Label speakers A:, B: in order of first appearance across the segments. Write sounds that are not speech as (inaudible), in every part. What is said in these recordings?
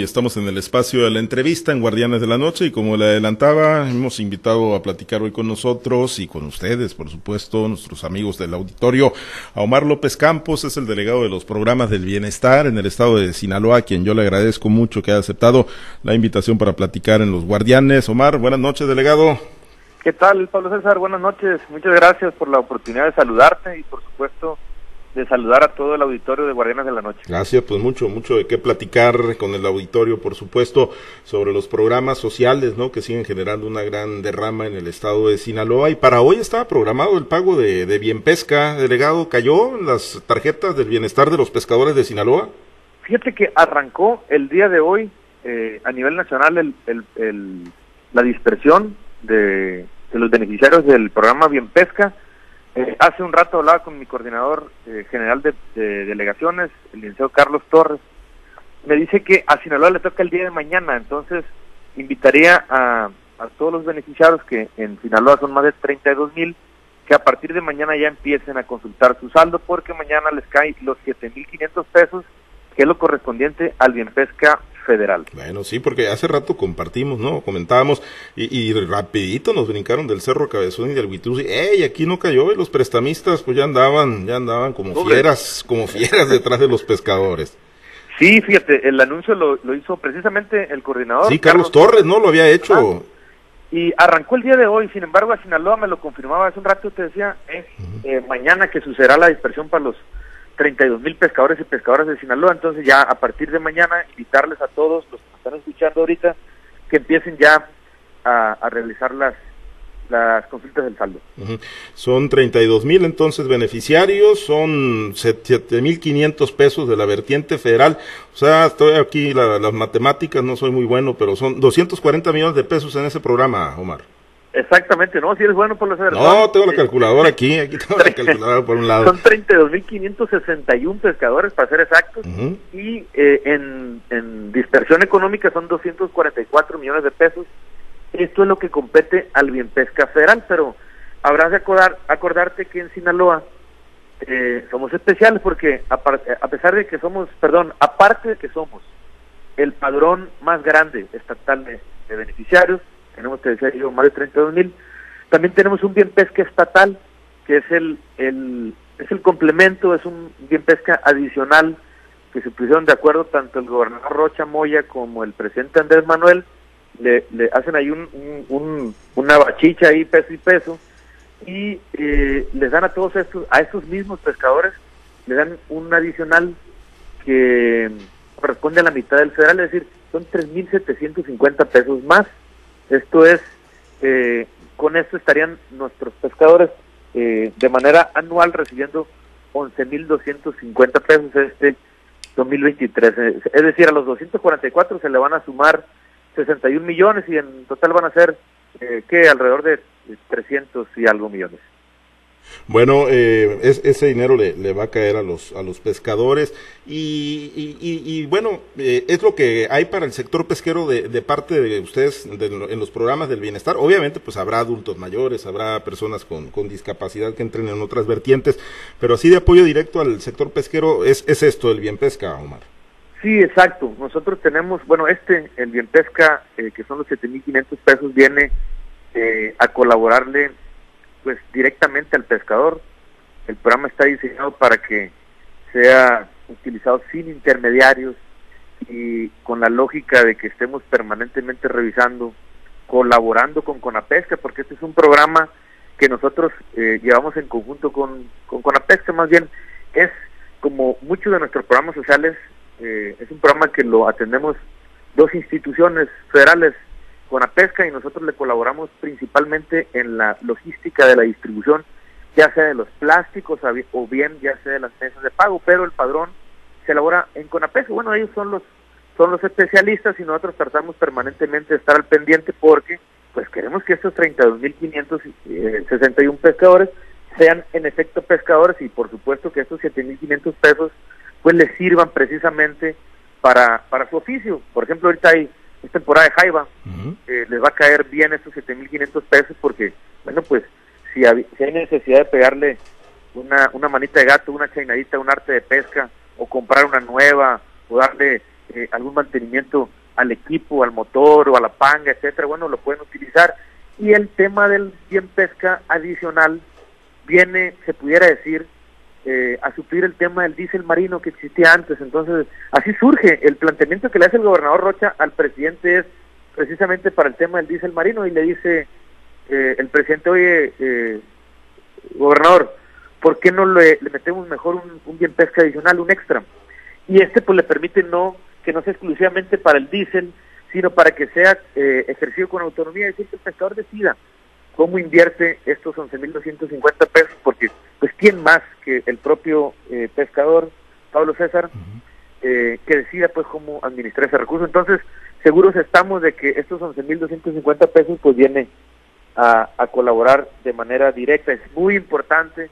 A: Estamos en el espacio de la entrevista en Guardianes de la Noche y como le adelantaba, hemos invitado a platicar hoy con nosotros y con ustedes, por supuesto, nuestros amigos del auditorio, a Omar López Campos, es el delegado de los programas del bienestar en el estado de Sinaloa, a quien yo le agradezco mucho que haya aceptado la invitación para platicar en los Guardianes. Omar, buenas noches, delegado.
B: ¿Qué tal, Pablo César? Buenas noches. Muchas gracias por la oportunidad de saludarte y, por supuesto, de saludar a todo el auditorio de Guardianes de la Noche.
A: Gracias, pues mucho, mucho de qué platicar con el auditorio, por supuesto, sobre los programas sociales, ¿no? Que siguen generando una gran derrama en el estado de Sinaloa. Y para hoy estaba programado el pago de, de bien pesca, delegado. ¿Cayó las tarjetas del bienestar de los pescadores de Sinaloa?
B: Fíjate que arrancó el día de hoy eh, a nivel nacional el, el, el, la dispersión de, de los beneficiarios del programa Bien Pesca eh, hace un rato hablaba con mi coordinador eh, general de, de, delegaciones, el licenciado Carlos Torres. Me dice que a Sinaloa le toca el día de mañana, entonces invitaría a, todos los beneficiarios que en Sinaloa son más de 32 mil, que a partir de mañana ya empiecen a consultar su saldo, porque mañana les caen los 7.500 pesos, que es lo correspondiente al bien pesca federal.
A: Bueno, sí, porque hace rato compartimos, ¿no? Comentábamos y, y rapidito nos brincaron del Cerro Cabezón y del Huitruz. ¡Ey! Aquí no cayó y los prestamistas pues ya andaban, ya andaban como fieras, como (laughs) fieras detrás de los pescadores.
B: Sí, fíjate, el anuncio lo, lo hizo precisamente el coordinador.
A: Sí, Carlos, Carlos Torres, ¿no? Lo había hecho. Ah,
B: y arrancó el día de hoy, sin embargo, a Sinaloa me lo confirmaba hace un rato, te decía, eh, uh -huh. eh, mañana que sucederá la dispersión para los 32 mil pescadores y pescadoras de Sinaloa, entonces ya a partir de mañana invitarles a todos los que están escuchando ahorita que empiecen ya a, realizar las las consultas del saldo.
A: Son 32 mil entonces beneficiarios, son 7 mil 500 pesos de la vertiente federal. O sea, estoy aquí, la, las matemáticas no soy muy bueno, pero son 240 millones de pesos en ese programa, Omar.
B: Exactamente, no, si eres bueno por los
A: No, tengo la calculadora aquí, aquí tengo la calculadora por un lado.
B: Son 32.561 pescadores, para ser exactos, uh -huh. y eh, en, en dispersión económica son 244 millones de pesos. Esto es lo que compete al bien pesca federal, pero habrás de acordar, acordarte que en Sinaloa eh, somos especiales porque a, a pesar de que somos, perdón, aparte de que somos el padrón más grande estatal de, de beneficiarios, tenemos, te decía yo, más de 32 mil. También tenemos un bien pesca estatal, que es el, el, es el complemento, es un bien pesca adicional que se pusieron de acuerdo tanto el gobernador Rocha Moya como el presidente Andrés Manuel, le, le hacen ahí un, un, un, una bachicha ahí peso y peso, y eh, les dan a todos estos, a estos mismos pescadores, le dan un adicional que corresponde a la mitad del federal, es decir, son 3.750 pesos más esto es, eh, con esto estarían nuestros pescadores eh, de manera anual recibiendo 11.250 pesos este 2023. Es decir, a los 244 se le van a sumar 61 millones y en total van a ser, eh, que Alrededor de 300 y algo millones.
A: Bueno, eh, es, ese dinero le, le, va a caer a los a los pescadores y, y, y, y bueno, eh, es lo que hay para el sector pesquero de, de parte de ustedes de, en los programas del bienestar. Obviamente, pues habrá adultos mayores, habrá personas con, con, discapacidad que entren en otras vertientes, pero así de apoyo directo al sector pesquero es, es esto, el bien pesca, Omar.
B: Sí, exacto. Nosotros tenemos, bueno, este, el bien pesca, eh, que son los 7.500 pesos, viene eh, a colaborarle pues directamente al pescador. El programa está diseñado para que sea utilizado sin intermediarios y con la lógica de que estemos permanentemente revisando, colaborando con Conapesca, porque este es un programa que nosotros eh, llevamos en conjunto con, con Conapesca, más bien es como muchos de nuestros programas sociales, eh, es un programa que lo atendemos dos instituciones federales con la pesca y nosotros le colaboramos principalmente en la logística de la distribución, ya sea de los plásticos o bien ya sea de las mesas de pago, pero el padrón se elabora en Conapesca. Bueno, ellos son los son los especialistas y nosotros tratamos permanentemente de estar al pendiente porque pues queremos que estos 32.561 pescadores sean en efecto pescadores y por supuesto que estos 7.500 pesos pues les sirvan precisamente para, para su oficio. Por ejemplo, ahorita hay es temporada de jaiba, uh -huh. eh, les va a caer bien estos 7.500 pesos porque, bueno, pues si hay, si hay, necesidad de pegarle una, una manita de gato, una chainadita, un arte de pesca, o comprar una nueva, o darle eh, algún mantenimiento al equipo, al motor o a la panga, etcétera, bueno, lo pueden utilizar. Y el tema del bien pesca adicional viene, se pudiera decir, eh, a suplir el tema del diésel marino que existía antes. Entonces, así surge. El planteamiento que le hace el gobernador Rocha al presidente es precisamente para el tema del diésel marino y le dice eh, el presidente, oye, eh, gobernador, ¿por qué no le, metemos mejor un, bien pesca adicional, un extra? Y este pues le permite no que no sea exclusivamente para el diésel, sino para que sea eh, ejercido con autonomía, es decir, que el pescador decida cómo invierte estos 11.250 pesos, porque pues quién más que el propio eh, pescador, Pablo César, eh, que decida pues cómo administrar ese recurso. Entonces, seguros estamos de que estos 11.250 pesos pues viene a, a, colaborar de manera directa. Es muy importante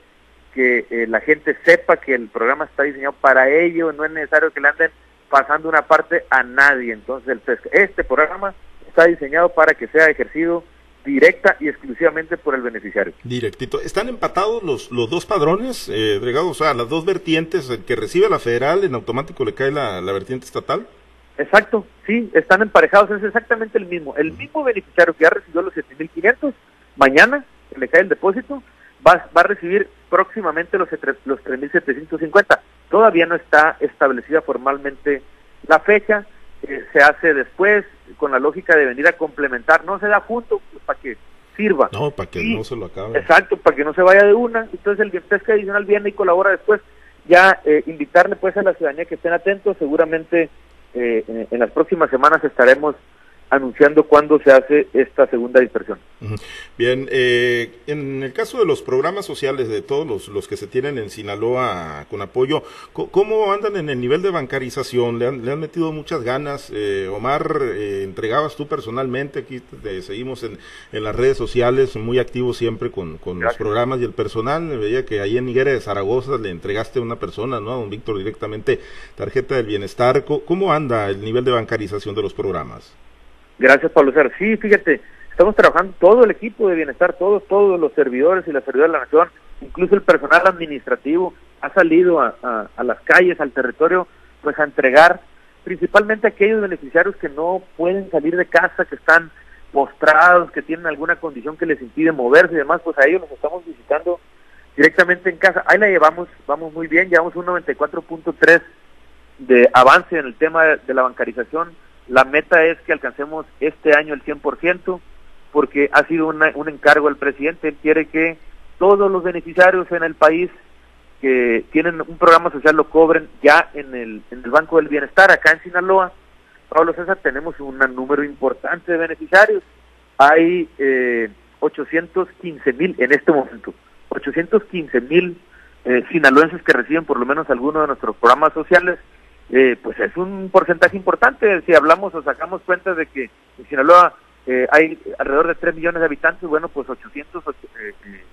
B: que eh, la gente sepa que el programa está diseñado para ello, no es necesario que le anden pasando una parte a nadie. Entonces, el este programa está diseñado para que sea ejercido directa y exclusivamente por el beneficiario.
A: Directito. ¿Están empatados los, los dos padrones, eh, O sea, las dos vertientes, el que recibe la federal, en automático le cae la, la vertiente estatal.
B: Exacto, sí, están emparejados, es exactamente el mismo. El mismo beneficiario que ya recibió los 7.500, mañana le cae el depósito, va, va a recibir próximamente los, los 3.750. Todavía no está establecida formalmente la fecha, eh, se hace después con la lógica de venir a complementar, no se da junto pues, para que sirva.
A: No, para que no se lo acabe.
B: Exacto, para que no se vaya de una. Entonces el bien pesca adicional viene y colabora después. Ya eh, invitarle pues a la ciudadanía que estén atentos, seguramente eh, en las próximas semanas estaremos anunciando cuándo se hace esta segunda dispersión.
A: Bien, eh, en el caso de los programas sociales de todos los, los que se tienen en Sinaloa con apoyo, ¿cómo andan en el nivel de bancarización? ¿Le han, le han metido muchas ganas? Eh, Omar, eh, entregabas tú personalmente, aquí te, seguimos en, en, las redes sociales, muy activo siempre con, con los programas y el personal. Veía que ahí en Higuera de Zaragoza le entregaste a una persona, ¿no? A don Víctor directamente tarjeta del bienestar. ¿Cómo anda el nivel de bancarización de los programas?
B: Gracias, Pablo César. Sí, fíjate, estamos trabajando todo el equipo de bienestar, todos, todos los servidores y las servidoras de la nación, incluso el personal administrativo ha salido a, las calles, al territorio, pues a entregar principalmente aquellos beneficiarios que no pueden salir de casa, que están postrados, que tienen alguna condición que les impide moverse y demás, pues a ellos los estamos visitando directamente en casa. Ahí la llevamos, vamos muy bien, llevamos un 94.3 de avance en el tema de la bancarización la meta es que alcancemos este año el 100% porque ha sido un encargo del presidente. Él quiere que todos los beneficiarios en el país que tienen un programa social lo cobren ya en el, en el Banco del Bienestar. Acá en Sinaloa, Pablo César, tenemos un número importante de beneficiarios. Hay eh, 815 mil en este momento, 815 mil eh, sinaloenses que reciben por lo menos alguno de nuestros programas sociales eh, pues es un porcentaje importante. Si hablamos o sacamos cuentas de que en Sinaloa eh, hay alrededor de 3 millones de habitantes, bueno, pues 800,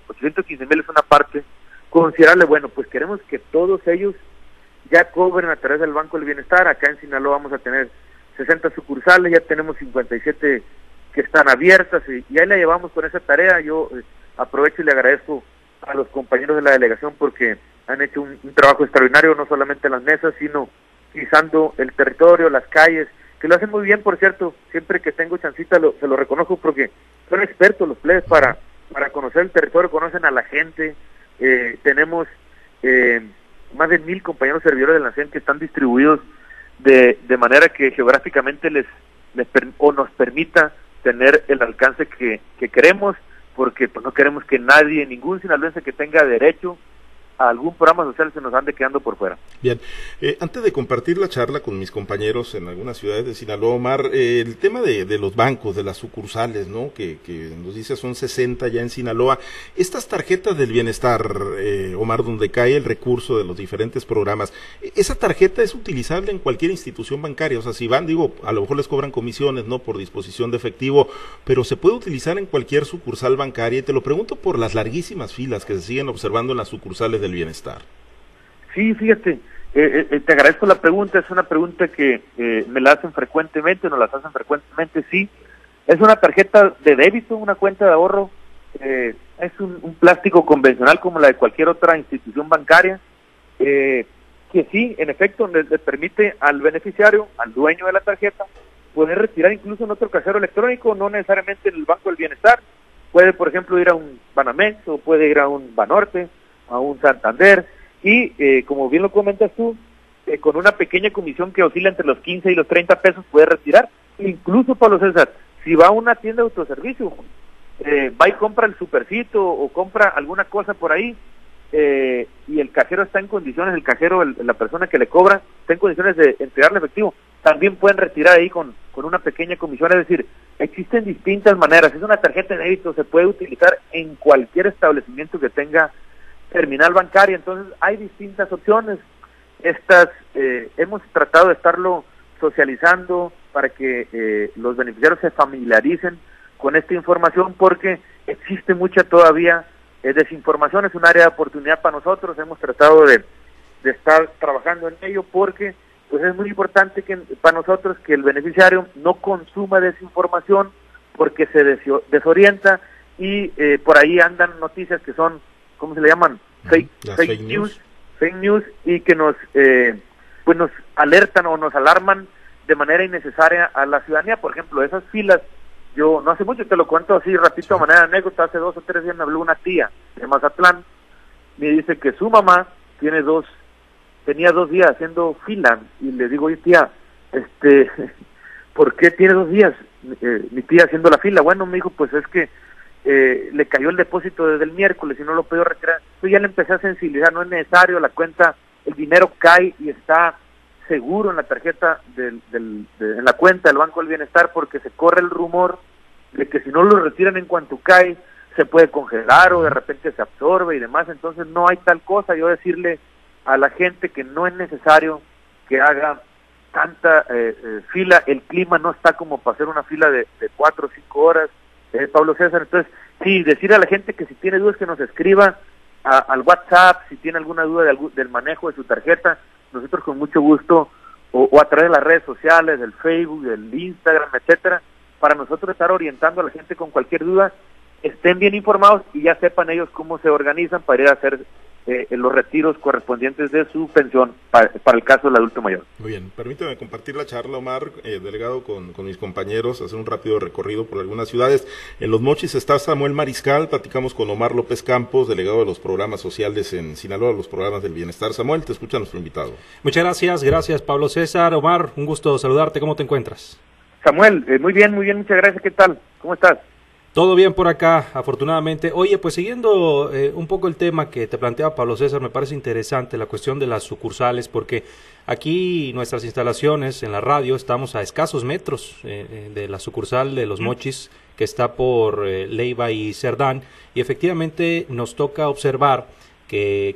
B: 815 mil es una parte considerable. Bueno, pues queremos que todos ellos ya cobren a través del Banco del Bienestar. Acá en Sinaloa vamos a tener 60 sucursales, ya tenemos 57 que están abiertas y, ahí la llevamos con esa tarea. Yo eh, aprovecho y le agradezco a los compañeros de la delegación porque han hecho un trabajo extraordinario, no solamente en las mesas, sino pisando el territorio, las calles, que lo hacen muy bien, por cierto, siempre que tengo chancita lo, se lo reconozco porque son expertos los plebes para, para conocer el territorio, conocen a la gente, eh, tenemos eh, más de mil compañeros servidores de la nación que están distribuidos de, de manera que geográficamente les, les o nos permita tener el alcance que, que queremos, porque pues, no queremos que nadie, ningún sinaloense que tenga derecho algún programa social se nos ande quedando por fuera.
A: Bien, eh, antes de compartir la charla con mis compañeros en algunas ciudades de Sinaloa, Omar, eh, el tema de, de, los bancos, de las sucursales, ¿no? Que, que, nos dice son 60 ya en Sinaloa. Estas tarjetas del bienestar, eh, Omar, donde cae el recurso de los diferentes programas, ¿esa tarjeta es utilizable en cualquier institución bancaria? O sea, si van, digo, a lo mejor les cobran comisiones, ¿no? Por disposición de efectivo, pero se puede utilizar en cualquier sucursal bancaria. Y te lo pregunto por las larguísimas filas que se siguen observando en las sucursales del bienestar?
B: Sí, fíjate, eh, eh, eh, te agradezco la pregunta, es una pregunta que me la hacen frecuentemente, nos las hacen frecuentemente, sí. Es una tarjeta de débito, una cuenta de ahorro, es un, plástico convencional como la de cualquier otra institución bancaria. que sí, en efecto, les, permite al beneficiario, al dueño de la tarjeta, poder retirar incluso en otro cajero electrónico, no necesariamente en el Banco del Bienestar. Puede, por ejemplo, ir a un Banamex o puede ir a un Banorte, a un Santander y, eh, como bien lo comentas tú, eh, con una pequeña comisión que oscila entre los 15 y los 30 pesos puede retirar. Incluso, Pablo César, si va a una tienda de autoservicio, eh, va y compra el supercito o compra alguna cosa por ahí, eh, y el cajero está en condiciones, el cajero, la persona que le cobra, está en condiciones de entregarle efectivo, también pueden retirar ahí con, con una pequeña comisión. Es decir, existen distintas maneras. Es una tarjeta de débito, se puede utilizar en cualquier establecimiento que tenga terminal bancaria. Entonces, hay distintas opciones. Estas, eh, hemos tratado de estarlo socializando para que eh, los beneficiarios se familiaricen con esta información porque existe mucha todavía desinformación es un área de oportunidad para nosotros, hemos tratado de, estar trabajando en ello porque pues es muy importante que para nosotros que el beneficiario no consuma desinformación porque se desorienta y eh, por ahí andan noticias que son, ¿cómo se le llaman? Fake, fake, news, fake news y que nos, eh, pues nos alertan o nos alarman de manera innecesaria a la ciudadanía. Por ejemplo, esas filas yo no hace mucho, te lo cuento así rapidito, de manera anécdota, hace dos o tres días me habló una tía de Mazatlán, me dice que su mamá tiene dos, tenía dos días haciendo fila, y le digo, oye tía, este, (laughs) ¿por qué tiene dos días eh, mi tía haciendo la fila? Bueno, me dijo, pues es que eh, le cayó el depósito desde el miércoles y no lo puedo retirar. Yo ya le empecé a sensibilizar, no es necesario, la cuenta, el dinero cae y está seguro en la tarjeta, del, del, en la cuenta del Banco del Bienestar, porque se corre el rumor de que si no lo retiran en cuanto cae, se puede congelar o de repente se absorbe y demás. Entonces no hay tal cosa. Yo decirle a la gente que no es necesario que haga tanta eh, eh, fila, el clima no está como para hacer una fila de, cuatro o cinco horas, eh, Pablo César. Entonces, sí, decir a la gente que si tiene dudas que nos escriba al WhatsApp, si tiene alguna duda del manejo de su tarjeta, nosotros con mucho gusto, o, a través de las redes sociales, del Facebook, del Instagram, etcétera, para nosotros estar orientando a la gente con cualquier duda, estén bien informados y ya sepan ellos cómo se organizan para ir a hacer eh, los retiros correspondientes de su pensión para, el caso del adulto mayor.
A: Muy bien, permítame compartir la charla, Omar, eh, delegado con, mis compañeros, hacer un rápido recorrido por algunas ciudades. En Los Mochis está Samuel Mariscal, platicamos con Omar López Campos, delegado de los programas sociales en Sinaloa, los programas del bienestar. Samuel, te escucha nuestro invitado.
C: Muchas gracias, gracias Pablo César. Omar, un gusto saludarte, ¿cómo te encuentras?
B: Samuel, eh, muy bien, muy bien, muchas gracias, ¿qué tal? ¿Cómo estás?
C: Todo bien por acá, afortunadamente. Oye, pues siguiendo eh, un poco el tema que te planteaba Pablo César, me parece interesante la cuestión de las sucursales, porque aquí nuestras instalaciones en la radio estamos a escasos metros eh, eh, de la sucursal de Los Mochis, que está por Leiva y Cerdán, y efectivamente nos toca observar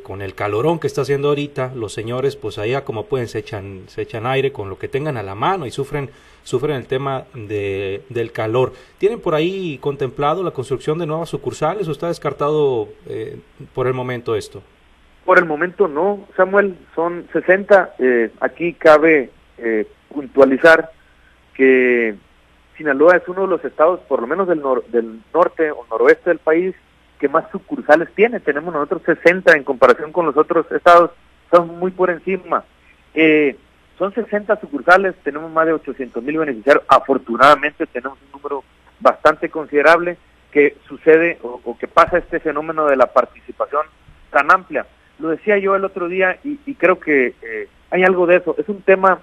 C: con el calorón que está haciendo ahorita, los señores pues allá como pueden se echan, se echan aire con lo que tengan a la mano y sufren, sufren el tema de, del calor. ¿Tienen por ahí contemplado la construcción de nuevas sucursales o está descartado eh, por el momento esto?
B: Por el momento no, Samuel, son 60. Eh, aquí cabe eh, puntualizar que Sinaloa es uno de los estados, por lo menos del, del norte o noroeste del país, que más sucursales tiene. Tenemos nosotros 60 en comparación con los otros estados, son muy por encima. Eh, son 60 sucursales, tenemos más de 800 mil beneficiarios. Afortunadamente tenemos un número bastante considerable que sucede o, que pasa este fenómeno de la participación tan amplia. Lo decía yo el otro día y, creo que eh, hay algo de eso. Es un tema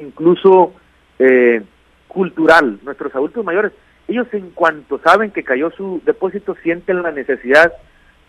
B: incluso eh, cultural. Nuestros adultos mayores ellos en cuanto saben que cayó su depósito sienten la necesidad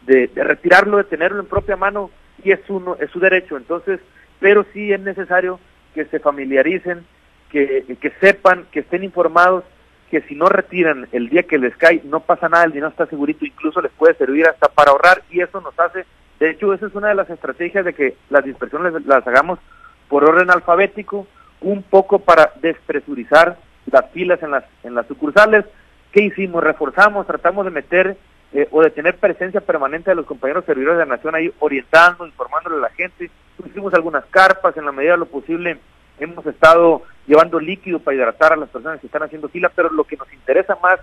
B: de, retirarlo, de tenerlo en propia mano y es uno es su derecho. Entonces, pero sí es necesario que se familiaricen, que, que sepan, que estén informados que si no retiran el día que les cae no pasa nada, el dinero está segurito, incluso les puede servir hasta para ahorrar y eso nos hace, de hecho esa es una de las estrategias de que las dispersiones las hagamos por orden alfabético, un poco para despresurizar las filas en las, en las sucursales. ¿Qué hicimos? Reforzamos, tratamos de meter eh, o de tener presencia permanente de los compañeros servidores de la nación ahí orientando, informándole a la gente. Hicimos algunas carpas en la medida de lo posible. Hemos estado llevando líquido para hidratar a las personas que están haciendo fila, pero lo que nos interesa más,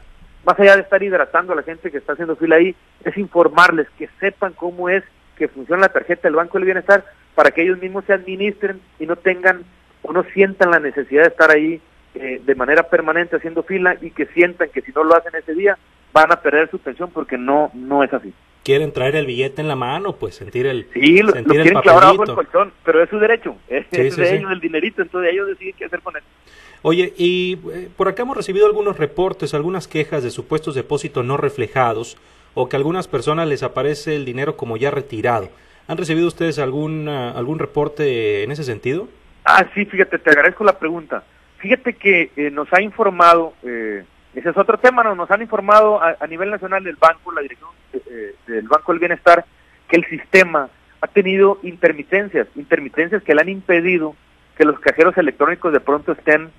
B: más allá de estar hidratando a la gente que está haciendo fila ahí, es informarles, que sepan cómo es que funciona la tarjeta del Banco del Bienestar, para que ellos mismos se administren y no tengan o no sientan la necesidad de estar ahí eh, de manera permanente haciendo fila y que sientan que si no lo hacen ese día van a perder su pensión porque no no es así.
C: Quieren traer el billete en la mano, pues sentir el
B: Sí, lo, quieren clavar bajo el colchón, pero es su derecho, es, de ellos el dinerito, entonces ellos deciden qué hacer con él.
C: Oye, y eh, por acá hemos recibido algunos reportes, algunas quejas de supuestos depósitos no reflejados o que a algunas personas les aparece el dinero como ya retirado. ¿Han recibido ustedes algún, algún reporte en ese sentido?
B: Ah, sí, fíjate, te agradezco la pregunta. Fíjate que eh, nos ha informado, eh, ese es otro tema, ¿no? nos han informado a, nivel nacional del banco, la dirección eh, del Banco del Bienestar, que el sistema ha tenido intermitencias, intermitencias que le han impedido que los cajeros electrónicos de pronto estén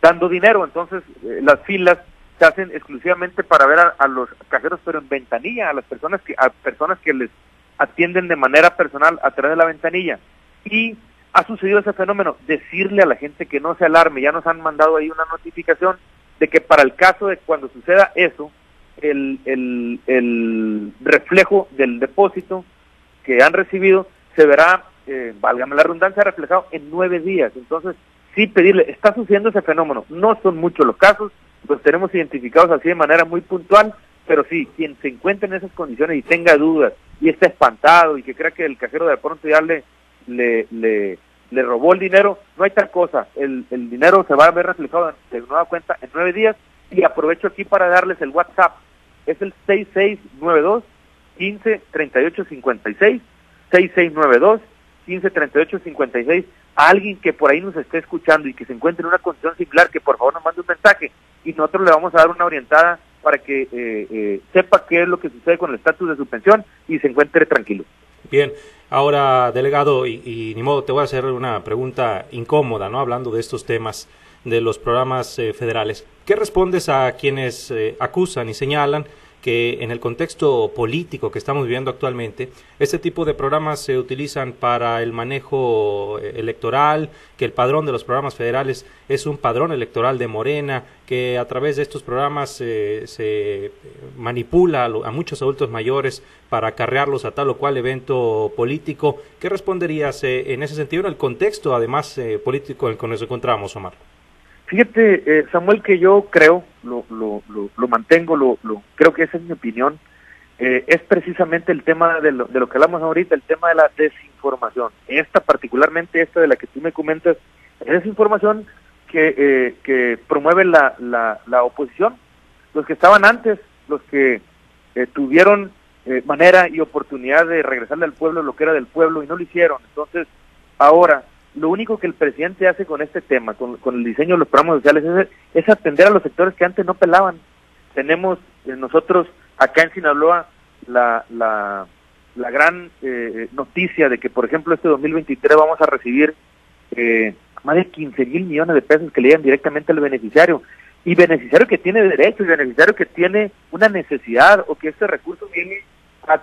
B: dando dinero. Entonces, las filas se hacen exclusivamente para ver a, a, los cajeros, pero en ventanilla, a las personas que, a personas que les atienden de manera personal a través de la ventanilla. Y ha sucedido ese fenómeno, decirle a la gente que no se alarme, ya nos han mandado ahí una notificación de que para el caso de cuando suceda eso, el, reflejo del depósito que han recibido se verá, eh, válgame la redundancia, reflejado en nueve días. Entonces, sí pedirle, está sucediendo ese fenómeno, no son muchos los casos, los tenemos identificados así de manera muy puntual, pero sí, quien se encuentre en esas condiciones y tenga dudas y está espantado y que crea que el cajero de pronto ya le, le, le, le robó el dinero, no hay tal cosa, el, el dinero se va a ver reflejado de nueva cuenta en nueve días y aprovecho aquí para darles el WhatsApp, es el 6692 153856 6692 153856 a alguien que por ahí nos esté escuchando y que se encuentre en una condición similar, que por favor nos mande un mensaje y nosotros le vamos a dar una orientada para que eh, eh, sepa qué es lo que sucede con el estatus de su pensión y se encuentre tranquilo.
C: Bien, ahora, delegado, y, ni modo, te voy a hacer una pregunta incómoda, ¿no? Hablando de estos temas de los programas eh, federales. ¿Qué respondes a quienes acusan y señalan que en el contexto político que estamos viviendo actualmente, este tipo de programas se utilizan para el manejo eh, electoral, que el padrón de los programas federales es un padrón electoral de Morena, que a través de estos programas se manipula a, muchos adultos mayores para acarrearlos a tal o cual evento político. ¿Qué responderías eh, en ese sentido en el contexto, además, eh, político en el que nos encontramos, Omar?
B: Fíjate, eh, Samuel, que yo creo, lo, lo, lo, mantengo, lo, lo, creo que esa es mi opinión, eh, es precisamente el tema de lo, de lo que hablamos ahorita, el tema de la desinformación. Esta, particularmente esta de la que tú me comentas, es desinformación que, eh, que promueve la, la, la oposición. Los que estaban antes, los que tuvieron manera y oportunidad de regresarle al pueblo lo que era del pueblo y no lo hicieron. Entonces, ahora lo único que el presidente hace con este tema, con, el diseño de los programas sociales, es, atender a los sectores que antes no pelaban. Tenemos eh, nosotros acá en Sinaloa la, la, la gran eh, noticia de que, por ejemplo, este 2023 vamos a recibir eh, más de 15 mil millones de pesos que le llegan directamente al beneficiario. Y beneficiario que tiene derechos, y beneficiario que tiene una necesidad o que este recurso viene a,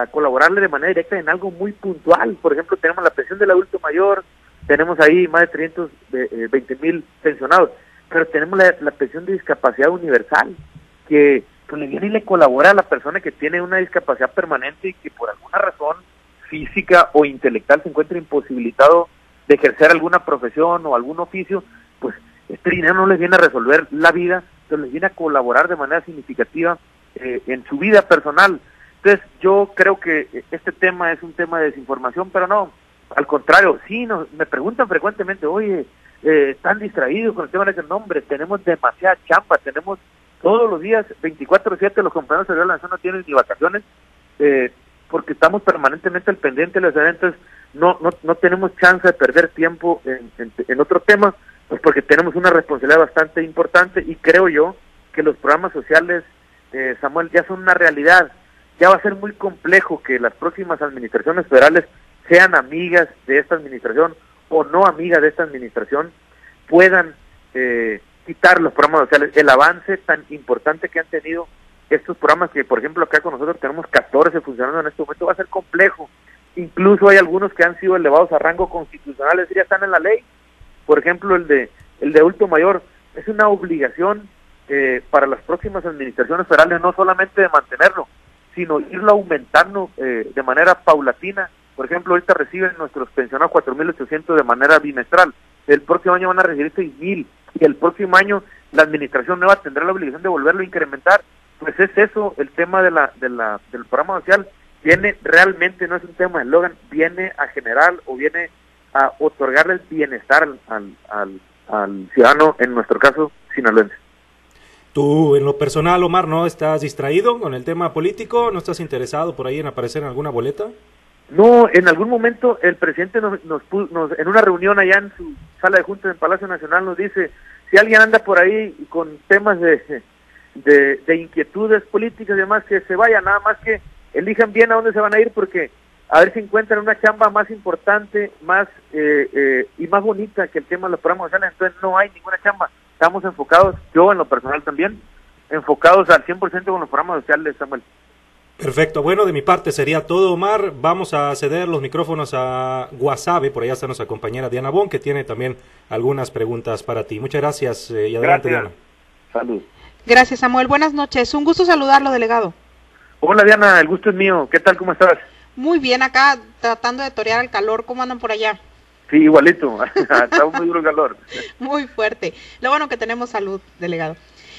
B: a, colaborarle de manera directa en algo muy puntual. Por ejemplo, tenemos la pensión del adulto mayor, tenemos ahí más de 320 eh, mil pensionados, pero tenemos la, pensión de discapacidad universal, que le viene y le colabora a la persona que tiene una discapacidad permanente y que por alguna razón física o intelectual se encuentra imposibilitado de ejercer alguna profesión o algún oficio, pues este dinero no les viene a resolver la vida, pero les viene a colaborar de manera significativa eh, en su vida personal. Entonces yo creo que este tema es un tema de desinformación, pero no, al contrario, sí, nos, me preguntan frecuentemente, oye, eh, están distraídos con el tema de ese nombre, tenemos demasiada champa, tenemos todos los días, 24-7, los compañeros de la nación no tienen ni vacaciones, eh, porque estamos permanentemente al pendiente de los eventos, no, no, no tenemos chance de perder tiempo en, en, otro tema, pues porque tenemos una responsabilidad bastante importante y creo yo que los programas sociales, eh, Samuel, ya son una realidad. Ya va a ser muy complejo que las próximas administraciones federales sean amigas de esta administración o no amigas de esta administración, puedan eh, quitar los programas sociales. El avance tan importante que han tenido estos programas, que por ejemplo acá con nosotros tenemos 14 funcionando en este momento, va a ser complejo. Incluso hay algunos que han sido elevados a rango constitucional, es decir, están en la ley. Por ejemplo, el de el de adulto mayor es una obligación eh, para las próximas administraciones federales no solamente de mantenerlo, sino irlo aumentando eh, de manera paulatina Por ejemplo, ahorita reciben nuestros pensionados 4.800 de manera bimestral. El próximo año van a recibir 6.000 y el próximo año la administración nueva tendrá la obligación de volverlo a incrementar. Pues es eso el tema de la, de la, del programa social. Viene realmente, no es un tema de eslogan, viene a generar o viene a otorgarle el bienestar al, al, al ciudadano, en nuestro caso, sinaloense.
C: Tú, en lo personal, Omar, ¿no estás distraído con el tema político? ¿No estás interesado por ahí en aparecer en alguna boleta?
B: No, en algún momento el presidente nos, nos, en una reunión allá en su sala de juntas en Palacio Nacional nos dice, si alguien anda por ahí con temas de, de, inquietudes políticas y demás, que se vaya, nada más que elijan bien a dónde se van a ir porque a ver si encuentran una chamba más importante, más eh, eh, y más bonita que el tema de los programas sociales, entonces no hay ninguna chamba, estamos enfocados, yo en lo personal también, enfocados al 100% con los programas sociales, Samuel.
C: Perfecto. Bueno, de mi parte sería todo, Omar. Vamos a ceder los micrófonos a Guasave. Por allá está nuestra compañera Diana Bon, que tiene también algunas preguntas para ti. Muchas gracias eh, y adelante, Diana.
B: Salud.
D: Gracias, Samuel. Buenas noches. Un gusto saludarlo, delegado.
B: Hola, Diana. El gusto es mío. ¿Qué tal? ¿Cómo estás?
D: Muy bien, acá tratando de torear el calor. ¿Cómo andan por allá?
B: Sí, igualito. (laughs) Está muy duro el calor. (laughs)
D: muy fuerte. Lo bueno que tenemos salud, delegado.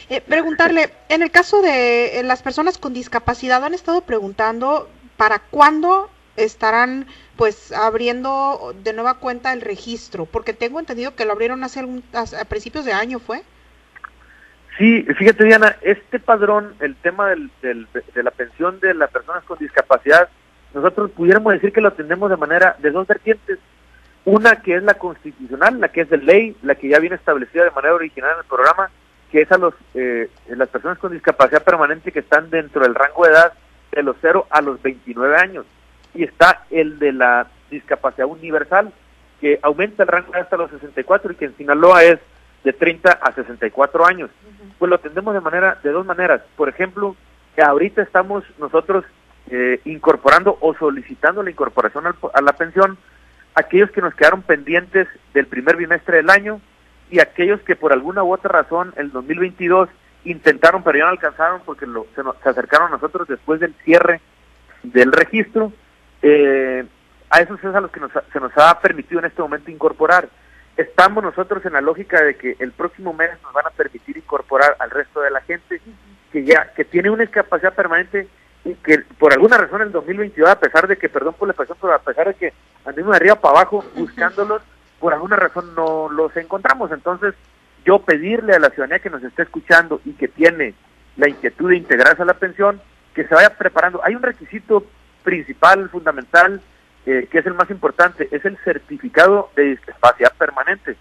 D: Eh, preguntarle, en el caso de eh, las personas con discapacidad, han estado preguntando para cuándo estarán pues abriendo de nueva cuenta el registro, porque tengo entendido que lo abrieron hace a principios de año, ¿fue?
B: Sí, fíjate Diana, este padrón, el tema del, de la pensión de las personas con discapacidad, nosotros pudiéramos decir que lo atendemos de manera de dos vertientes. Una que es la constitucional, la que es de ley, la que ya viene establecida de manera original en el programa, que es a los, eh, las personas con discapacidad permanente que están dentro del rango de edad de los 0 a los 29 años. Y está el de la discapacidad universal, que aumenta el rango hasta los 64 y que en Sinaloa es de 30 a 64 años. Pues lo atendemos de manera de dos maneras. Por ejemplo, que ahorita estamos nosotros eh, incorporando o solicitando la incorporación a la pensión aquellos que nos quedaron pendientes del primer bimestre del año y aquellos que por alguna u otra razón el 2022 intentaron pero ya no alcanzaron porque lo, se, se, acercaron a nosotros después del cierre del registro, eh, a esos es a los que nos, se nos ha permitido en este momento incorporar. Estamos nosotros en la lógica de que el próximo mes nos van a permitir incorporar al resto de la gente que ya que tiene una discapacidad permanente y que por alguna razón en el 2022, a pesar de que, perdón por la expresión, pero a pesar de que andemos de arriba para abajo buscándolos, por alguna razón no los encontramos. Entonces, yo pedirle a la ciudadanía que nos esté escuchando y que tiene la inquietud de integrarse a la pensión, que se vaya preparando. Hay un requisito principal, fundamental, eh, que es el más importante, es el certificado de discapacidad permanente.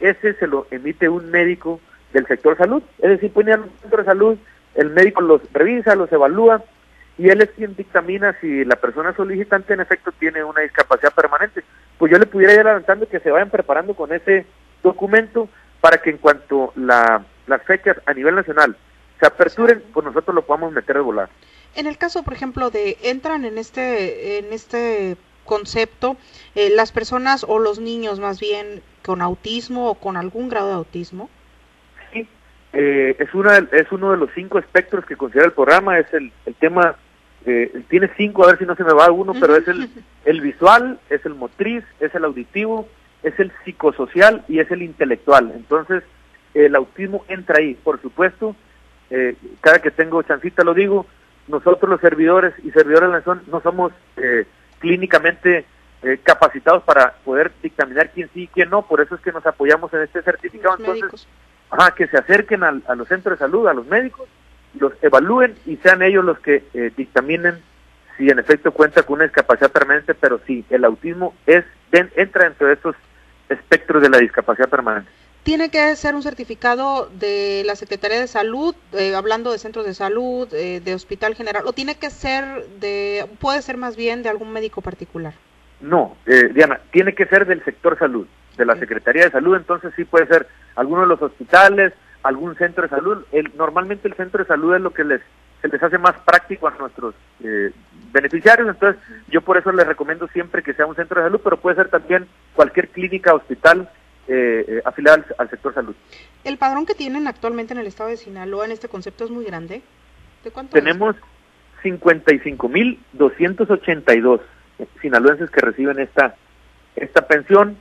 B: Ese se lo emite un médico del sector salud, es decir, pone al centro de salud, el médico los revisa, los evalúa y él es quien dictamina si la persona solicitante en efecto tiene una discapacidad permanente. Pues yo le pudiera ir adelantando que se vayan preparando con ese documento para que en cuanto la, las fechas a nivel nacional se aperturen, pues nosotros lo podamos meter de volar.
D: En el caso, por ejemplo, de entran en este en este concepto eh, las personas o los niños más bien con autismo o con algún grado de autismo.
B: Sí, eh, es una es uno de los cinco espectros que considera el programa es el, el tema eh, tiene cinco, a ver si no se me va uno, pero es el, (laughs) el visual, es el motriz, es el auditivo, es el psicosocial y es el intelectual. Entonces, el autismo entra ahí, por supuesto, eh, cada que tengo chancita lo digo, nosotros los servidores y servidores de la nación no somos eh, clínicamente eh, capacitados para poder dictaminar quién sí y quién no, por eso es que nos apoyamos en este certificado. Entonces, ajá, que se acerquen a los centros de salud, a los médicos, los evalúen y sean ellos los que eh, dictaminen si en efecto cuenta con una discapacidad permanente, pero si el autismo es entra dentro de estos espectros de la discapacidad permanente.
D: ¿Tiene que ser un certificado de la Secretaría de Salud, eh, hablando de centros de salud, eh, de hospital general, o tiene que ser de, puede ser más bien de algún médico particular?
B: No, Diana, tiene que ser del sector salud, de la Secretaría de Salud, entonces sí puede ser alguno de los hospitales, algún centro de salud. El, normalmente el centro de salud es lo que les, se les hace más práctico a nuestros eh, beneficiarios, entonces yo por eso les recomiendo siempre que sea un centro de salud, pero puede ser también cualquier clínica, hospital eh, eh afiliada al, sector salud.
D: ¿El padrón que tienen actualmente en el estado de Sinaloa en este concepto es muy grande?
B: ¿De cuánto Tenemos 55.282 sinaloenses que reciben esta, esta pensión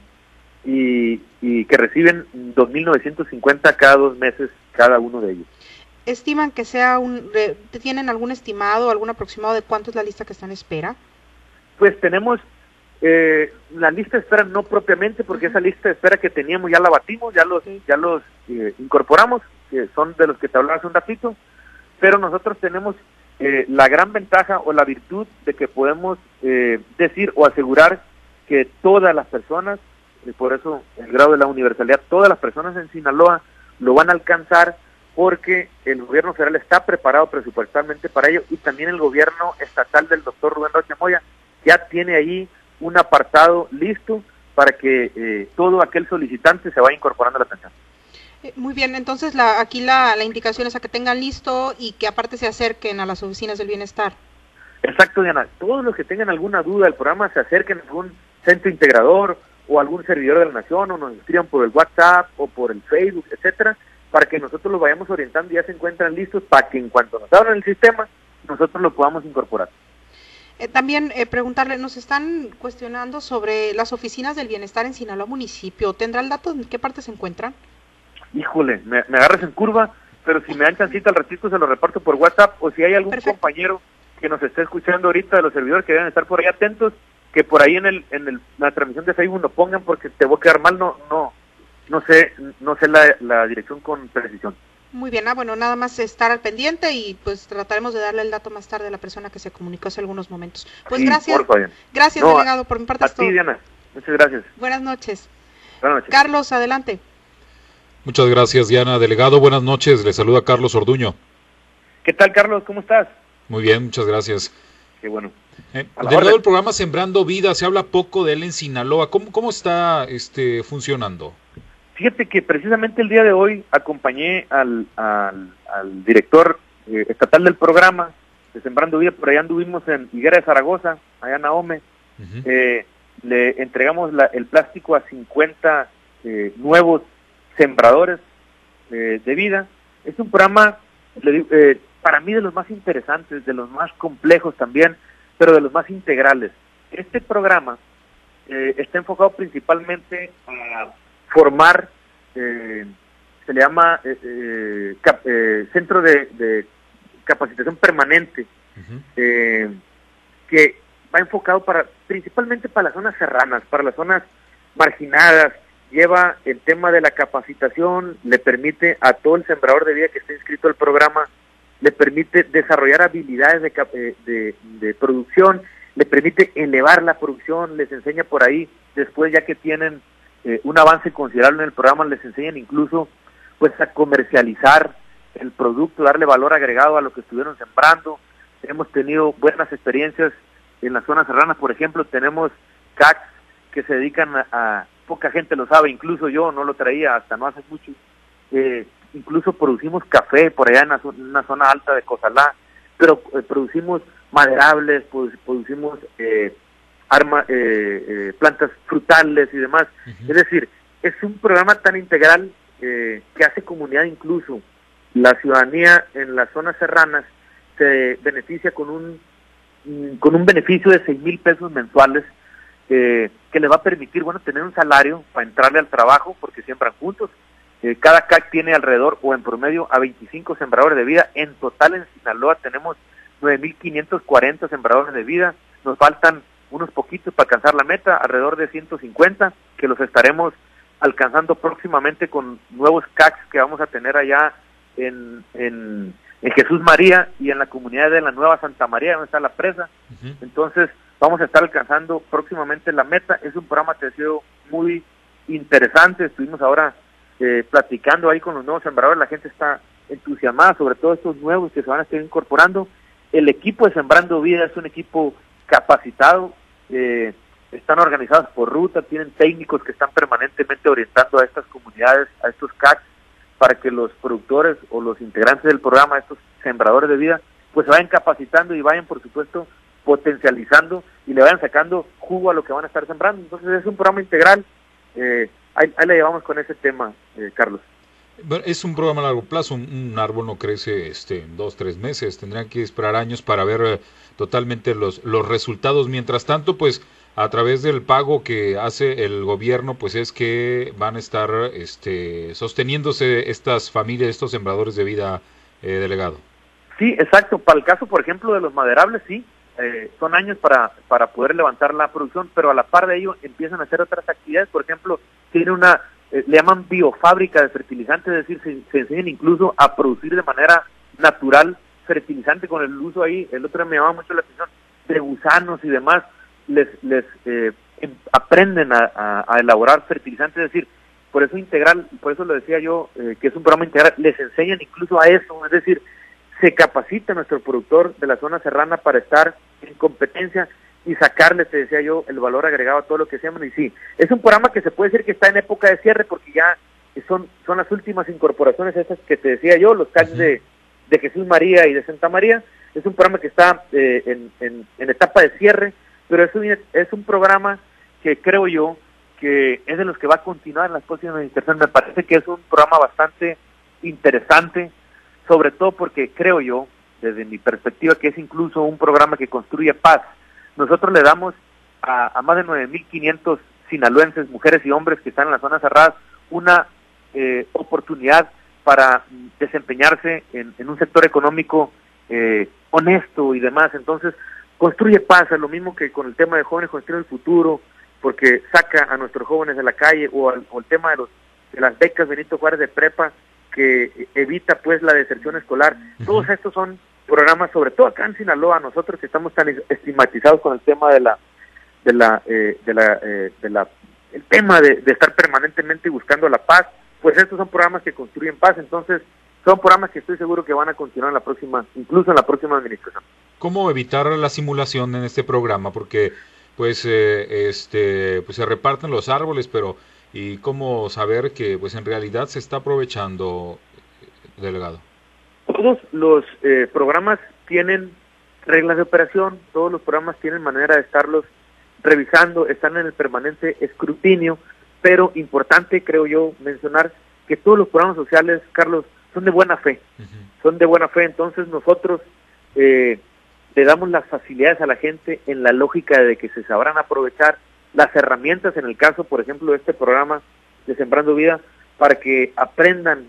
B: y, y que reciben 2.950 cada dos meses cada uno de ellos.
D: ¿Estiman que sea un, tienen algún estimado, algún aproximado de cuánto es la lista que está en espera?
B: Pues tenemos eh, la lista de espera no propiamente, porque esa lista de espera que teníamos ya la batimos, ya los, ya los eh, incorporamos, que son de los que te hablaba hace un ratito, pero nosotros tenemos eh, la gran ventaja o la virtud de que podemos eh, decir o asegurar que todas las personas, y por eso el grado de la universalidad, todas las personas en Sinaloa lo van a alcanzar porque el gobierno federal está preparado presupuestalmente para ello y también el gobierno estatal del doctor Rubén Rocha Moya ya tiene ahí un apartado listo para que eh, todo aquel solicitante se vaya incorporando a la pensión.
D: Eh, muy bien, entonces la, aquí la, la, indicación es a que tengan listo y que aparte se acerquen a las oficinas del bienestar.
B: Exacto, Diana. Todos los que tengan alguna duda del programa se acerquen a algún centro integrador o algún servidor de la nación o nos escriban por el WhatsApp o por el Facebook, etcétera, para que nosotros los vayamos orientando y ya se encuentran listos para que en cuanto nos abran el sistema, nosotros lo podamos incorporar.
D: Eh, también eh, preguntarle, nos están cuestionando sobre las oficinas del bienestar en Sinaloa municipio. ¿Tendrá el dato en qué parte se encuentran?
B: híjole, me, me, agarras en curva, pero si me dan chancita al ratito se lo reparto por WhatsApp o si hay algún Perfecto. compañero que nos esté escuchando ahorita de los servidores que deben estar por ahí atentos, que por ahí en el en el, la transmisión de Facebook lo pongan porque te voy a quedar mal, no no no sé no sé la, la dirección con precisión.
D: Muy bien, ah, bueno, nada más estar al pendiente y pues trataremos de darle el dato más tarde a la persona que se comunicó hace algunos momentos. Pues
B: sí,
D: gracias.
B: Porfa,
D: gracias,
B: no,
D: delegado, por mi parte
B: a
D: es todo.
B: ti, Diana. Muchas gracias.
D: Buenas noches.
B: Buenas noches.
D: Carlos, adelante.
E: Muchas gracias, Diana. Delegado, buenas noches. Le saluda Carlos Orduño.
B: ¿Qué tal, Carlos? ¿Cómo estás?
E: Muy bien, muchas gracias.
B: Qué bueno.
E: Eh, delegado del programa Sembrando Vida, se habla poco de él en Sinaloa. ¿Cómo, cómo está este, funcionando?
B: Fíjate que precisamente el día de hoy acompañé al, al, al director eh, estatal del programa de Sembrando Vida, por allá anduvimos en Higuera de Zaragoza, allá en. Uh -huh. eh, le entregamos la, el plástico a 50 eh, nuevos sembradores eh, de vida. Es un programa, eh, para mí, de los más interesantes, de los más complejos también, pero de los más integrales. Este programa eh, está enfocado principalmente a formar, eh, se le llama eh, cap, Centro de, de, Capacitación Permanente, uh -huh. que va enfocado para principalmente para las zonas serranas, para las zonas marginadas, lleva el tema de la capacitación, le permite a todo el sembrador de vida que esté inscrito al programa, le permite desarrollar habilidades de, de, de, producción, le permite elevar la producción, les enseña por ahí, después ya que tienen eh, un avance considerable en el programa, les enseñan incluso pues a comercializar el producto, darle valor agregado a lo que estuvieron sembrando. Hemos tenido buenas experiencias en las zonas serranas, por ejemplo, tenemos CACs que se dedican a, a poca gente lo sabe, incluso yo no lo traía hasta no hace mucho. Eh, incluso producimos café por allá en una, zona alta de Cozalá, pero eh, producimos maderables, producimos eh, arma, eh, plantas frutales y demás. Uh -huh. Es decir, es un programa tan integral que hace comunidad incluso. La ciudadanía en las zonas serranas se beneficia con un con un beneficio de seis mil pesos mensuales eh, que le va a permitir, bueno, tener un salario para entrarle al trabajo, porque siembran juntos. Eh, cada CAC tiene alrededor o en promedio a 25 sembradores de vida. En total en Sinaloa tenemos 9.540 sembradores de vida. Nos faltan unos poquitos para alcanzar la meta, alrededor de 150, que los estaremos alcanzando próximamente con nuevos CACs que vamos a tener allá en, en, en Jesús María y en la comunidad de la Nueva Santa María, donde está la presa. Uh -huh. Entonces, vamos a estar alcanzando próximamente la meta. Es un programa que ha sido muy interesante. Estuvimos ahora eh, platicando ahí con los nuevos sembradores. La gente está entusiasmada, sobre todo estos nuevos que se van a estar incorporando. El equipo de Sembrando Vida es un equipo capacitado. Eh, están organizados por ruta, tienen técnicos que están permanentemente orientando a estas comunidades, a estos CACs, para que los productores o los integrantes del programa, estos sembradores de vida, pues se vayan capacitando y vayan, por supuesto, potencializando y le vayan sacando jugo a lo que van a estar sembrando. Entonces es un programa integral. Eh, ahí, ahí le llevamos con ese tema, eh, Carlos.
E: es un programa a largo plazo, un, árbol no crece este, en dos, tres meses, tendrán que esperar años para ver eh, totalmente los, los resultados. Mientras tanto, pues a través del pago que hace el gobierno, pues es que van a estar este, sosteniéndose estas familias, estos sembradores de vida, eh, delegado.
B: Sí, exacto. Para el caso, por ejemplo, de los maderables, sí, eh, son años para, para poder levantar la producción, pero a la par de ello empiezan a hacer otras actividades. Por ejemplo, tiene una, eh, le llaman biofábrica de fertilizantes, es decir, se, se, enseñan incluso a producir de manera natural fertilizante con el uso ahí. El otro me llamaba mucho la atención de gusanos y demás. Les, les eh, em, aprenden a, a, elaborar fertilizantes, es decir, por eso integral, por eso lo decía yo, que es un programa integral, les enseñan incluso a eso, es decir, se capacita nuestro productor de la zona serrana para estar en competencia y sacarle, te decía yo, el valor agregado a todo lo que hacemos. Y sí, es un programa que se puede decir que está en época de cierre porque ya son, son las últimas incorporaciones esas que te decía yo, los calles de, de, Jesús María y de Santa María. Es un programa que está eh, en, en, en, etapa de cierre, pero es un, es un programa que creo yo que es de los que va a continuar en las próximas administraciones. Me parece que es un programa bastante interesante, sobre todo porque creo yo, desde mi perspectiva, que es incluso un programa que construye paz. Nosotros le damos a, más de 9.500 sinaloenses, mujeres y hombres que están en las zonas cerradas, una eh, oportunidad para desempeñarse en, un sector económico eh, honesto y demás. Entonces, construye paz, es lo mismo que con el tema de jóvenes construye el futuro, porque saca a nuestros jóvenes de la calle, o, o el tema de, los, de las becas Benito Juárez de prepa, que evita pues la deserción escolar. Todos estos son programas, sobre todo acá en Sinaloa, nosotros que estamos tan estigmatizados con el tema de la, de la, eh, de la, eh, de la, el tema de, estar permanentemente buscando la paz, pues estos son programas que construyen paz, entonces son programas que estoy seguro que van a continuar en la próxima, incluso en la próxima administración.
E: ¿Cómo evitar la simulación en este programa? Porque pues eh, este pues se reparten los árboles, pero y cómo saber que pues en realidad se está aprovechando delegado
B: todos los eh, programas tienen reglas de operación todos los programas tienen manera de estarlos revisando están en el permanente escrutinio pero importante creo yo mencionar que todos los programas sociales Carlos son de buena fe son de buena fe. Entonces nosotros eh, le damos las facilidades a la gente en la lógica de que se sabrán aprovechar las herramientas, en el caso, por ejemplo, de este programa de Sembrando Vida, para que aprendan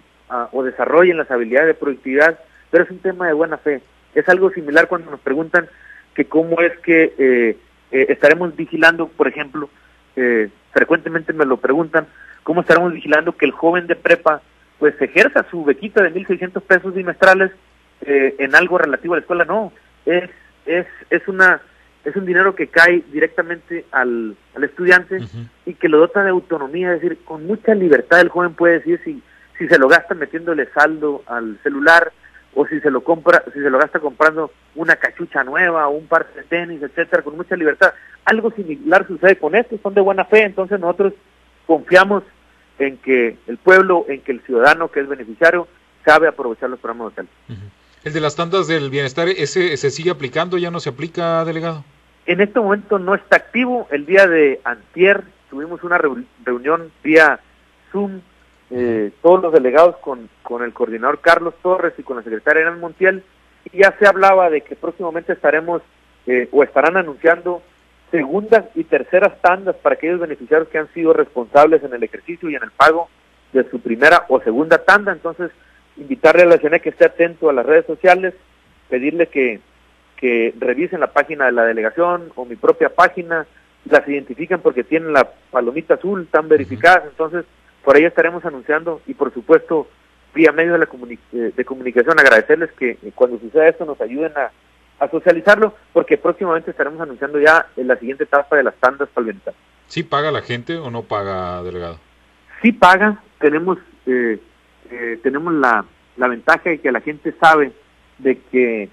B: o desarrollen las habilidades de productividad, pero es un tema de buena fe. Es algo similar cuando nos preguntan que cómo es que eh, eh, estaremos vigilando, por ejemplo, eh, frecuentemente me lo preguntan, cómo estaremos vigilando que el joven de prepa pues ejerza su bequita de 1.600 pesos bimestrales en algo relativo a la escuela. No, es, es, es una es un dinero que cae directamente al, al estudiante y que lo dota de autonomía, es decir, con mucha libertad el joven puede decir si, si se lo gasta metiéndole saldo al celular o si se lo compra, si se lo gasta comprando una cachucha nueva o un par de tenis, etcétera, con mucha libertad. Algo similar sucede con esto, son de buena fe, entonces nosotros confiamos en que el pueblo, en que el ciudadano que es beneficiario sabe aprovechar los programas de
E: ¿El de las tandas del bienestar, ese se sigue aplicando, ya no se aplica, delegado?
B: En este momento no está activo. El día de antier tuvimos una reunión vía Zoom, eh, todos los delegados con, con el coordinador Carlos Torres y con la secretaria Eran Montiel, y ya se hablaba de que próximamente estaremos eh, o estarán anunciando segundas y terceras tandas para aquellos beneficiarios que han sido responsables en el ejercicio y en el pago de su primera o segunda tanda. Entonces, invitarle a la CNE que esté atento a las redes sociales, pedirle que, que revisen la página de la delegación o mi propia página, las identifiquen porque tienen la palomita azul, están verificadas, entonces por ahí estaremos anunciando y por supuesto vía medio de, la eh, de comunicación agradecerles que eh, cuando suceda esto nos ayuden a, a socializarlo porque próximamente estaremos anunciando ya en la siguiente etapa de las tandas para el
E: ¿Sí paga la gente o no paga, delegado?
B: Sí paga, tenemos eh, eh, tenemos la, la ventaja de que la gente sabe de que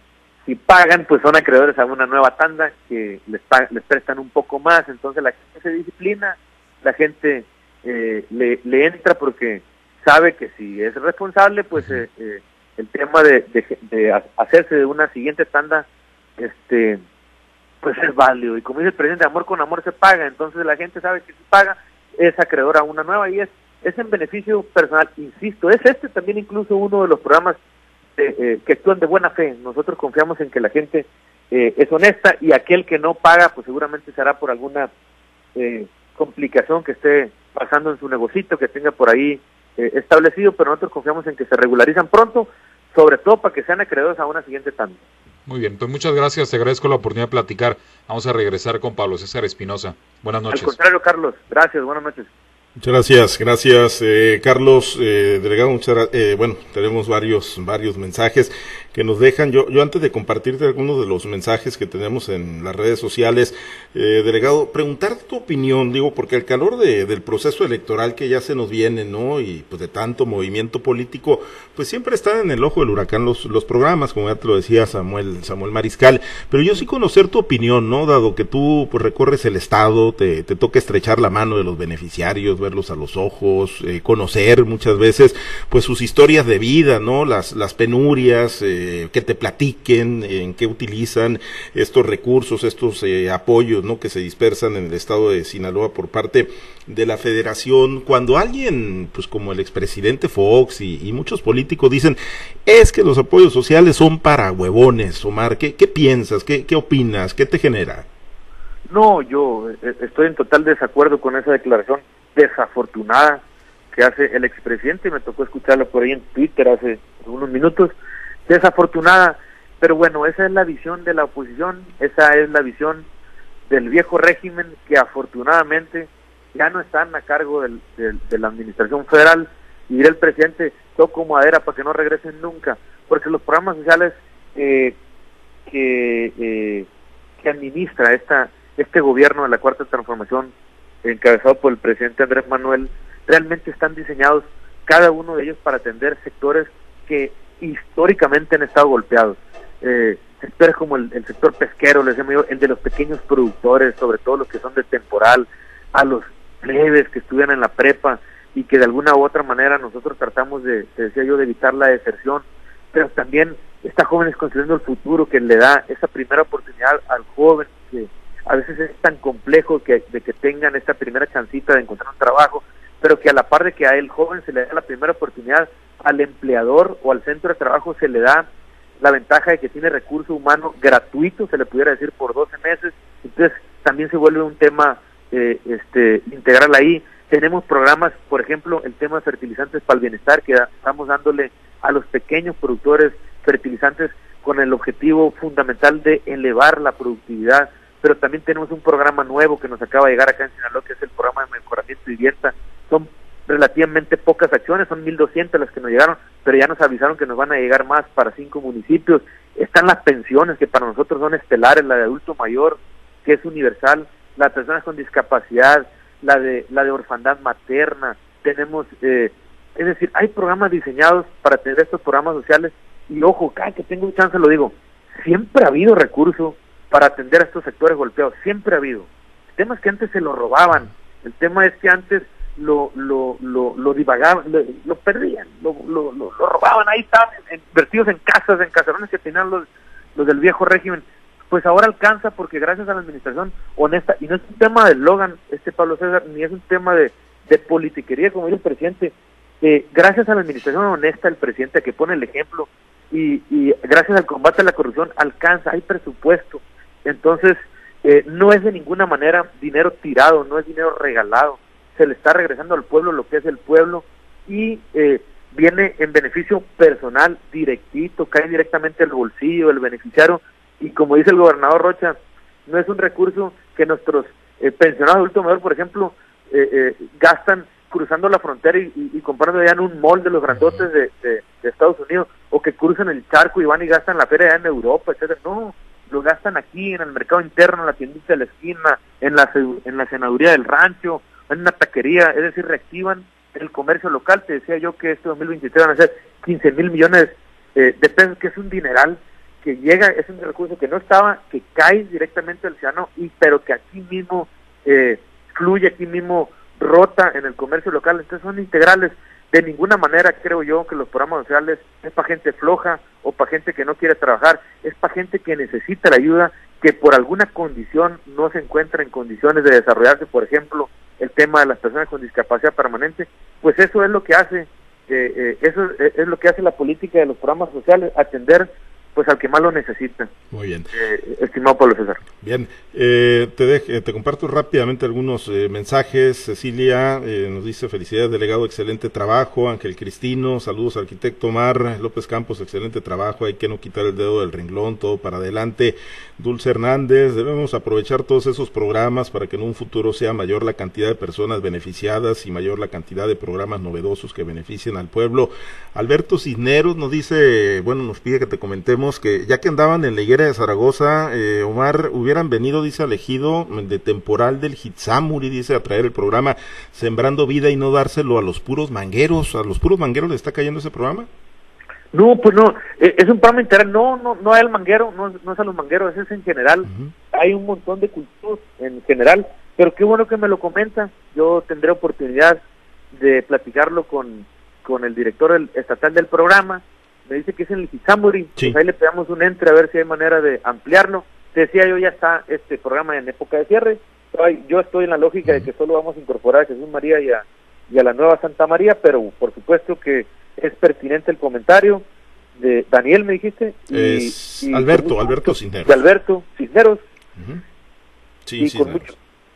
B: si pagan, pues son acreedores a una nueva tanda que les, les prestan un poco más, entonces la gente se disciplina, la gente eh, le, le entra porque sabe que si es responsable, pues eh, eh, el tema de, de, hacerse de una siguiente tanda, este pues es válido. Y como dice el presidente, amor con amor se paga, entonces la gente sabe que si paga, es acreedor a una nueva y es es en beneficio personal, insisto, es este también incluso uno de los programas eh, que actúan de buena fe. Nosotros confiamos en que la gente eh, es honesta y aquel que no paga, pues seguramente será por alguna eh, complicación que esté pasando en su negocito, que tenga por ahí establecido, pero nosotros confiamos en que se regularizan pronto, sobre todo para que sean acreedores a una siguiente tanda.
E: Muy bien, pues muchas gracias, te agradezco la oportunidad de platicar. Vamos a regresar con Pablo César Espinosa. Buenas noches.
B: Al contrario, Carlos, gracias, buenas noches.
A: Muchas gracias, gracias eh, Carlos, eh, delegado. Muchas, eh, bueno, tenemos varios varios mensajes que nos dejan. Yo, yo antes de compartirte algunos de los mensajes que tenemos en las redes sociales, eh, delegado, preguntar tu opinión, digo, porque el calor de, del proceso electoral que ya se nos viene, ¿no? Y pues de tanto movimiento político, pues siempre están en el ojo del huracán los, los programas, como ya te lo decía Samuel Samuel Mariscal. Pero yo sí conocer tu opinión, ¿no? Dado que tú pues recorres el estado, te, te toca estrechar la mano de los beneficiarios verlos a los ojos, eh, conocer muchas veces pues sus historias de vida, ¿no? Las, las penurias, eh, que te platiquen en qué utilizan estos recursos, estos eh, apoyos, ¿no? Que se dispersan en el estado de Sinaloa por parte de la federación. Cuando alguien, pues como el expresidente Fox y, muchos políticos dicen, es que los apoyos sociales son para huevones, Omar, ¿qué, qué piensas? ¿Qué, ¿Qué opinas? ¿Qué te genera?
B: No, yo estoy en total desacuerdo con esa declaración desafortunada que hace el expresidente, me tocó escucharlo por ahí en Twitter hace unos minutos, desafortunada, pero bueno, esa es la visión de la oposición, esa es la visión del viejo régimen que afortunadamente ya no están a cargo del, de la administración federal. Y el presidente toco madera para que no regresen nunca, porque los programas sociales eh, que, eh, que administra esta este gobierno de la cuarta transformación encabezado por el presidente Andrés Manuel, realmente están diseñados cada uno de ellos para atender sectores que históricamente han estado golpeados. Eh, sectores como el, sector pesquero, les llamo el de los pequeños productores, sobre todo los que son de temporal, a los plebes que estudian en la prepa y que de alguna u otra manera nosotros tratamos de, te decía yo, de evitar la deserción, pero también está jóvenes construyendo el futuro que le da esa primera oportunidad al joven que a veces es tan complejo que, de que tengan esta primera chancita de encontrar un trabajo, pero que a la par de que a el joven se le da la primera oportunidad, al empleador o al centro de trabajo se le da la ventaja de que tiene recurso humano gratuito, se le pudiera decir por 12 meses, entonces también se vuelve un tema eh, este integral ahí. Tenemos programas, por ejemplo, el tema de fertilizantes para el bienestar, que estamos dándole a los pequeños productores fertilizantes con el objetivo fundamental de elevar la productividad pero también tenemos un programa nuevo que nos acaba de llegar acá en Sinaloa, que es el programa de mejoramiento de vivienda. Son relativamente pocas acciones, son 1.200 las que nos llegaron, pero ya nos avisaron que nos van a llegar más para cinco municipios. Están las pensiones, que para nosotros son estelares, la de adulto mayor, que es universal, las personas con discapacidad, la de, la de orfandad materna. Tenemos, eh, es decir, hay programas diseñados para tener estos programas sociales y ojo, cada que tengo un chance lo digo, siempre ha habido recursos para atender a estos sectores golpeados. Siempre ha habido. El tema es que antes se lo robaban. El tema es que antes lo lo lo, lo divagaban, lo, perdían, lo, lo, lo, robaban. Ahí estaban invertidos en casas, en caserones que tenían los, los del viejo régimen. Pues ahora alcanza porque gracias a la administración honesta, y no es un tema de Logan, este Pablo César, ni es un tema de, de politiquería, como dice el presidente, eh, gracias a la administración honesta, el presidente que pone el ejemplo, y, y gracias al combate a la corrupción alcanza, hay presupuesto, entonces, eh, no es de ninguna manera dinero tirado, no es dinero regalado, se le está regresando al pueblo lo que es el pueblo y eh, viene en beneficio personal, directito, cae directamente al bolsillo del beneficiario y como dice el gobernador Rocha, no es un recurso que nuestros eh, pensionados adultos mayores, por ejemplo, gastan cruzando la frontera y, y, comprando ya en un mall de los grandotes de, de, Estados Unidos o que cruzan el charco y van y gastan la feria allá en Europa, etcétera. No, lo gastan aquí en el mercado interno, en la tiendita de la esquina, en la, en la senaduría del rancho, en una taquería, es decir, reactivan el comercio local. Te decía yo que este 2023 van a ser 15 mil millones eh, de pesos, que es un dineral que llega, es un recurso que no estaba, que cae directamente al ciudadano, y, pero que aquí mismo eh, fluye, aquí mismo rota en el comercio local. Entonces son integrales. De ninguna manera creo yo que los programas sociales es para gente floja o para gente que no quiere trabajar, es para gente que necesita la ayuda, que por alguna condición no se encuentra en condiciones de desarrollarse, por ejemplo, el tema de las personas con discapacidad permanente, pues eso es lo que hace, eh, eh, eso es lo que hace la política de los programas sociales, atender pues al que más lo necesita.
A: Muy bien.
B: Eh, estimado Pablo César.
A: Bien, eh, te, te comparto rápidamente algunos eh, mensajes. Cecilia nos dice felicidades delegado, excelente trabajo. Ángel Cristino, saludos arquitecto Mar. López Campos, excelente trabajo. Hay que no quitar el dedo del renglón, todo para adelante. Dulce Hernández, debemos aprovechar todos esos programas para que en un futuro sea mayor la cantidad de personas beneficiadas y mayor la cantidad de programas novedosos que beneficien al pueblo. Alberto Cisneros nos dice, bueno, nos pide que te comentemos que ya que andaban en la higuera de Zaragoza, eh, Omar, hubieran venido, dice, elegido de temporal del Hitsamuri, dice, a traer el programa Sembrando Vida y no dárselo a los puros mangueros. ¿A los puros mangueros le está cayendo ese programa?
B: No, pues no, eh, es un programa integral, no, no, no es al manguero, no, no es a los mangueros, es en general. Hay un montón de culturas en general, pero qué bueno que me lo comenta. Yo tendré oportunidad de platicarlo con, con el director estatal del programa me dice que es en el pues ahí le pegamos un entre a ver si hay manera de ampliarlo. Te decía yo, ya está este programa en época de cierre. Yo estoy en la lógica de que solo vamos a incorporar a Jesús María y a, y a la nueva Santa María, pero por supuesto que es pertinente el comentario de Daniel, me dijiste.
A: Y, Alberto, Alberto Cisneros.
B: De Alberto Cisneros. Sí, Con mucho,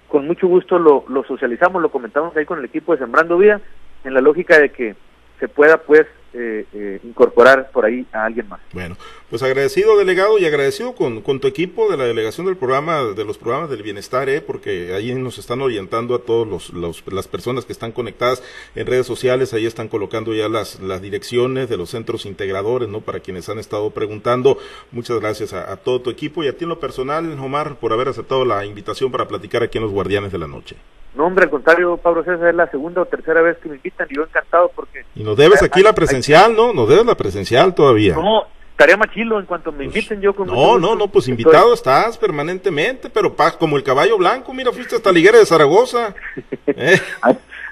B: con mucho gusto lo, lo socializamos, lo comentamos ahí con el equipo de Sembrando Vida, en la lógica de que se pueda pues eh, eh, incorporar por ahí a alguien más.
A: Bueno, pues agradecido delegado y agradecido con, con tu equipo de la delegación del programa, de los programas del bienestar, ¿eh? porque ahí nos están orientando a todos los, las personas que están conectadas en redes sociales, ahí están colocando ya las, las direcciones de los centros integradores, ¿no? Para quienes han estado preguntando. Muchas gracias a, todo tu equipo y a ti en lo personal, Omar, por haber aceptado la invitación para platicar aquí en los Guardianes de la Noche.
B: No, hombre, al contrario, Pablo César, es la segunda o tercera vez que me invitan y yo encantado porque...
A: Y nos debes aquí la presencial, ¿no? Nos debes la presencial todavía.
B: No, estaría más chilo en cuanto me inviten yo con...
A: No, no, no, pues invitado estás permanentemente, pero pa, como el caballo blanco, mira, fuiste hasta Liguera de Zaragoza. (laughs)
B: ¿eh?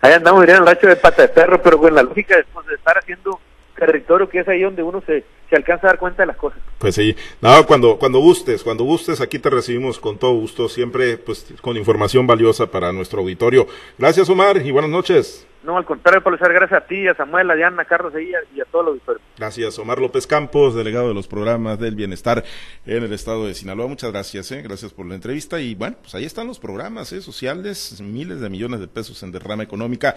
B: Ahí andamos, dirían el racho de pata de perro, pero con la lógica después de estar haciendo territorio que es ahí donde uno se, se alcanza a dar cuenta de las cosas.
A: Pues sí, no, cuando, cuando gustes, cuando gustes, aquí te recibimos con todo gusto, siempre pues con información valiosa para nuestro auditorio. Gracias Omar y buenas noches.
B: No, al contrario, Pablo gracias a ti, a Samuel, a Diana, a Carlos y a, todos los auditores.
A: Gracias, Omar López Campos, delegado de los programas del bienestar en el estado de Sinaloa. Muchas gracias, ¿eh? gracias por la entrevista. Y bueno, pues ahí están los programas ¿eh? sociales, miles de millones de pesos en derrama económica.